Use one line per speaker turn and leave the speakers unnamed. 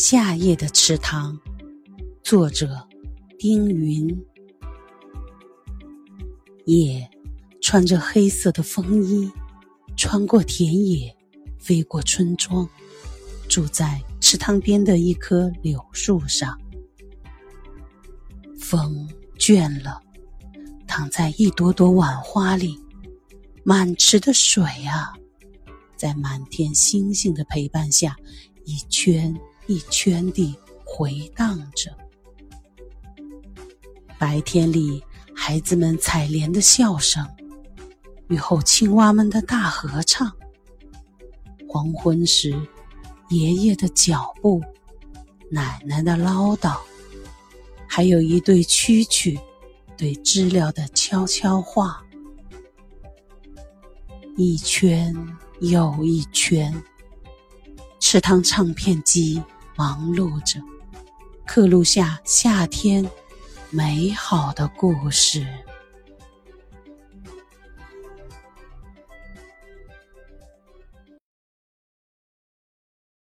夏夜的池塘，作者丁云。夜穿着黑色的风衣，穿过田野，飞过村庄，住在池塘边的一棵柳树上。风倦了，躺在一朵朵晚花里，满池的水啊，在满天星星的陪伴下，一圈。一圈地回荡着。白天里，孩子们采莲的笑声；雨后，青蛙们的大合唱。黄昏时，爷爷的脚步，奶奶的唠叨，还有一对蛐蛐对知了的悄悄话。一圈又一圈，池塘唱片机。忙碌着，刻录下夏天美好的故事。